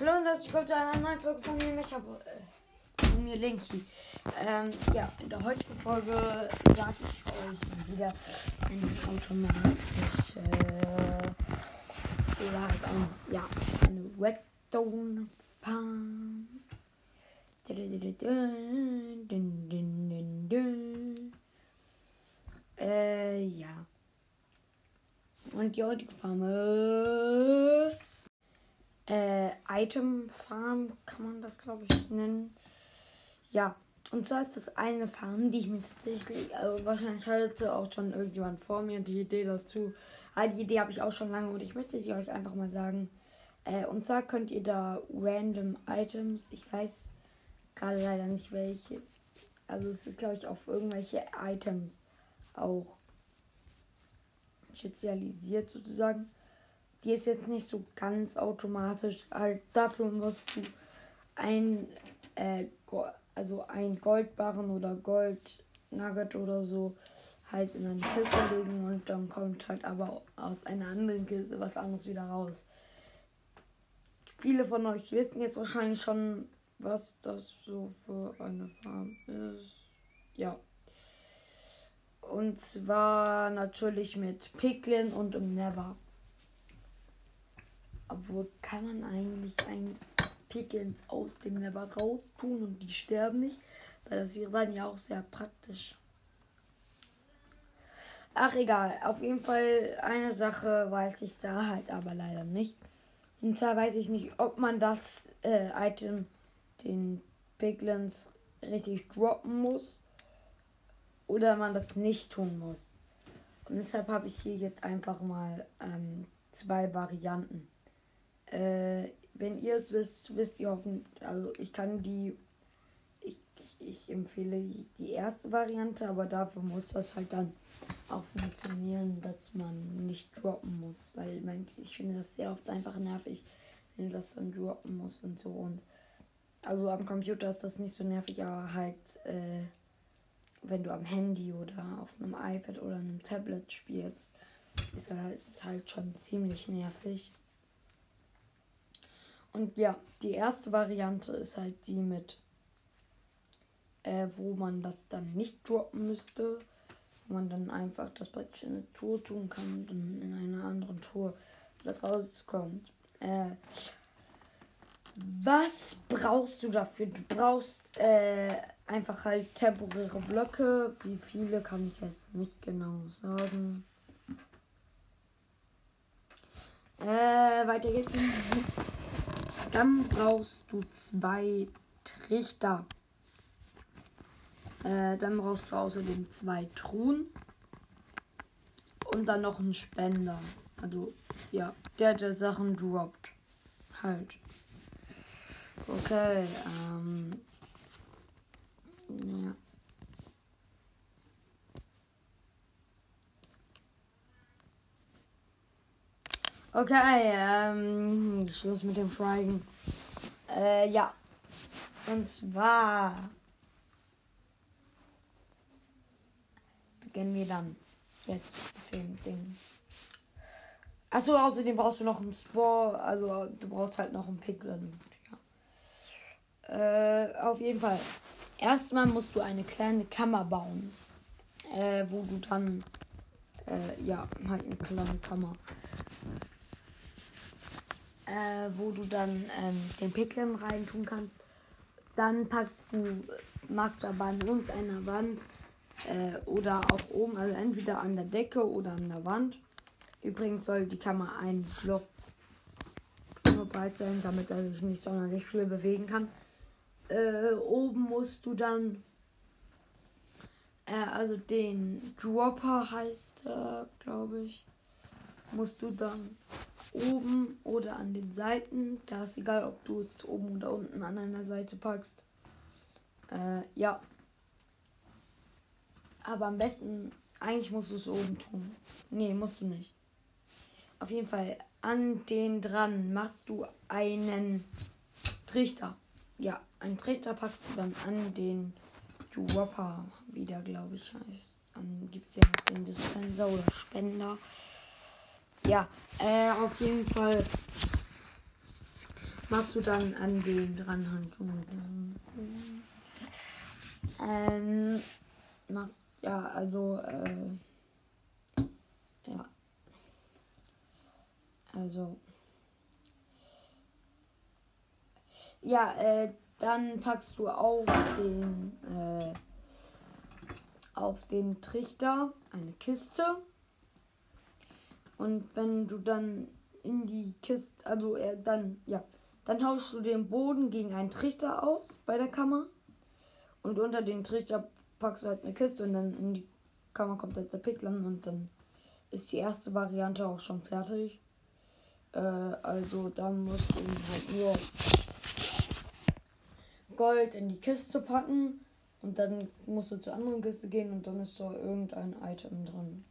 Hallo und herzlich willkommen zu einer neuen Folge von mir. Habe äh, von mir Linky. Ähm, ja, in der heutigen Folge sage ich euch wieder eine automatische oder halt ja, eine Redstone Farm. Äh, ja. Und die heutige Farm ist äh, Item Farm, kann man das glaube ich nennen. Ja, und zwar ist das eine Farm, die ich mir tatsächlich, also wahrscheinlich hatte auch schon irgendjemand vor mir die Idee dazu. Aber die Idee habe ich auch schon lange und ich möchte sie euch einfach mal sagen. Äh, und zwar könnt ihr da random Items, ich weiß gerade leider nicht welche, also es ist glaube ich auf irgendwelche Items auch spezialisiert sozusagen die ist jetzt nicht so ganz automatisch. Halt dafür musst du ein, äh, also ein Goldbarren oder Goldnugget oder so halt in eine Kiste legen und dann kommt halt aber aus einer anderen Kiste was anderes wieder raus. Viele von euch wissen jetzt wahrscheinlich schon, was das so für eine Farm ist. Ja. Und zwar natürlich mit Piglin und im Never. Obwohl kann man eigentlich ein Pickens aus dem Never raus tun und die sterben nicht. Weil das wäre dann ja auch sehr praktisch. Ach egal, auf jeden Fall eine Sache weiß ich da halt aber leider nicht. Und zwar weiß ich nicht, ob man das äh, Item, den Piglins, richtig droppen muss. Oder man das nicht tun muss. Und deshalb habe ich hier jetzt einfach mal ähm, zwei Varianten. Äh, wenn ihr es wisst, wisst ihr hoffentlich, also ich kann die, ich, ich empfehle die erste Variante, aber dafür muss das halt dann auch funktionieren, dass man nicht droppen muss, weil ich finde das sehr oft einfach nervig, wenn du das dann droppen musst und so und also am Computer ist das nicht so nervig, aber halt äh, wenn du am Handy oder auf einem iPad oder einem Tablet spielst, ist es halt schon ziemlich nervig. Und ja, die erste Variante ist halt die mit, äh, wo man das dann nicht droppen müsste. Wo man dann einfach das praktisch in eine Tour tun kann und dann in einer anderen Tour das rauskommt. Äh, was brauchst du dafür? Du brauchst äh, einfach halt temporäre Blöcke. Wie viele kann ich jetzt nicht genau sagen. Äh, weiter geht's. Dann brauchst du zwei Trichter. Äh, dann brauchst du außerdem zwei Truhen. Und dann noch einen Spender. Also, ja, der der Sachen droppt. Halt. Okay, ähm. Ja. Okay, ähm, Schluss mit dem Schweigen. Äh, ja. Und zwar beginnen wir dann jetzt mit dem Ding. Achso, außerdem brauchst du noch einen Spore, also du brauchst halt noch einen Piglin. Ja. Äh, auf jeden Fall. Erstmal musst du eine kleine Kammer bauen. Äh, wo du dann, äh, ja, halt eine kleine Kammer äh, wo du dann ähm, den Picklen reintun kannst. Dann packst du, aber an irgendeiner Wand äh, oder auch oben, also entweder an der Decke oder an der Wand. Übrigens soll die Kammer ein Block nur breit sein, damit er sich nicht sonderlich viel bewegen kann. Äh, oben musst du dann, äh, also den Dropper heißt er, glaube ich musst du dann oben oder an den Seiten, da ist egal, ob du es oben oder unten an einer Seite packst. Äh, ja. Aber am besten, eigentlich musst du es oben tun. Nee, musst du nicht. Auf jeden Fall, an den dran machst du einen Trichter. Ja, einen Trichter packst du dann an den Dropper wieder, glaube ich, heißt. Dann gibt es ja noch den Dispenser oder Spender. Ja, äh, auf jeden Fall machst du dann an den dranhandlungen? Ähm, mach, ja, also, äh, ja. Also. Ja, äh, dann packst du auf den, äh, auf den Trichter eine Kiste. Und wenn du dann in die Kiste, also äh, dann, ja, dann tauschst du den Boden gegen einen Trichter aus bei der Kammer. Und unter den Trichter packst du halt eine Kiste und dann in die Kammer kommt halt der Picklern und dann ist die erste Variante auch schon fertig. Äh, also dann musst du halt nur Gold in die Kiste packen und dann musst du zur anderen Kiste gehen und dann ist da irgendein Item drin.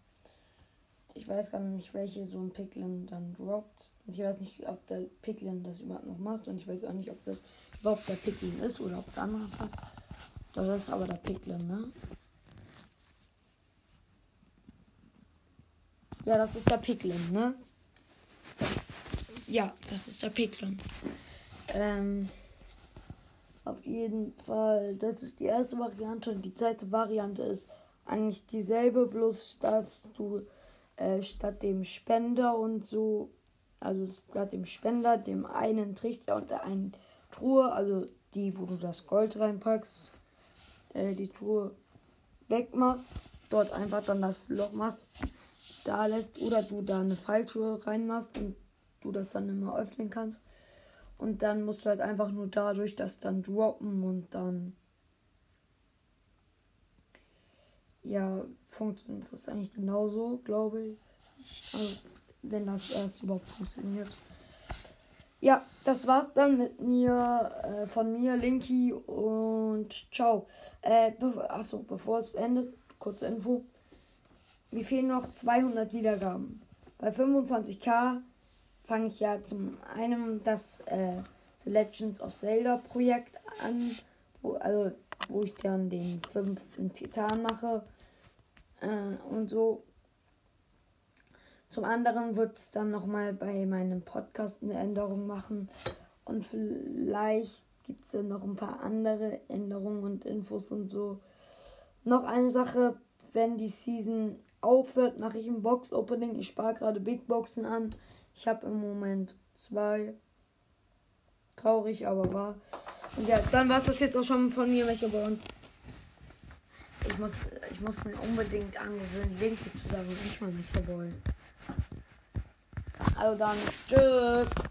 Ich weiß gar nicht, welche so ein Picklin dann droppt. Ich weiß nicht, ob der Picklin das überhaupt noch macht und ich weiß auch nicht, ob das überhaupt der Picklin ist oder ob der andere passt. Das ist aber der Picklin, ne? Ja, das ist der Picklin, ne? Ja, das ist der Picklin. Ähm, auf jeden Fall, das ist die erste Variante und die zweite Variante ist eigentlich dieselbe, bloß dass du äh, statt dem Spender und so, also statt dem Spender, dem einen Trichter und der einen Truhe, also die, wo du das Gold reinpackst, äh, die Truhe wegmachst, dort einfach dann das Loch machst, da lässt oder du da eine Falltruhe reinmachst und du das dann immer öffnen kannst. Und dann musst du halt einfach nur dadurch das dann droppen und dann ja, funktioniert das eigentlich genauso, glaube ich. Also, wenn das erst überhaupt funktioniert. Ja, das war's dann mit mir, äh, von mir, Linky und ciao. Äh, be achso, bevor es endet, kurze Info. Mir fehlen noch 200 Wiedergaben. Bei 25k fange ich ja zum einen das äh, The Legends of Zelda Projekt an, wo, also wo ich dann den fünften Titan mache äh, und so. Zum anderen wird es dann nochmal bei meinem Podcast eine Änderung machen und vielleicht gibt es dann noch ein paar andere Änderungen und Infos und so. Noch eine Sache, wenn die Season aufhört, mache ich ein Box-Opening. Ich spare gerade Big Boxen an. Ich habe im Moment zwei. Traurig, aber wahr. Und ja, dann war es das jetzt auch schon von mir, Mechaborn. Ich muss, ich muss mir unbedingt angewöhnen, Linke zu sagen, nicht mal Mechaborn. Also dann, tschüss.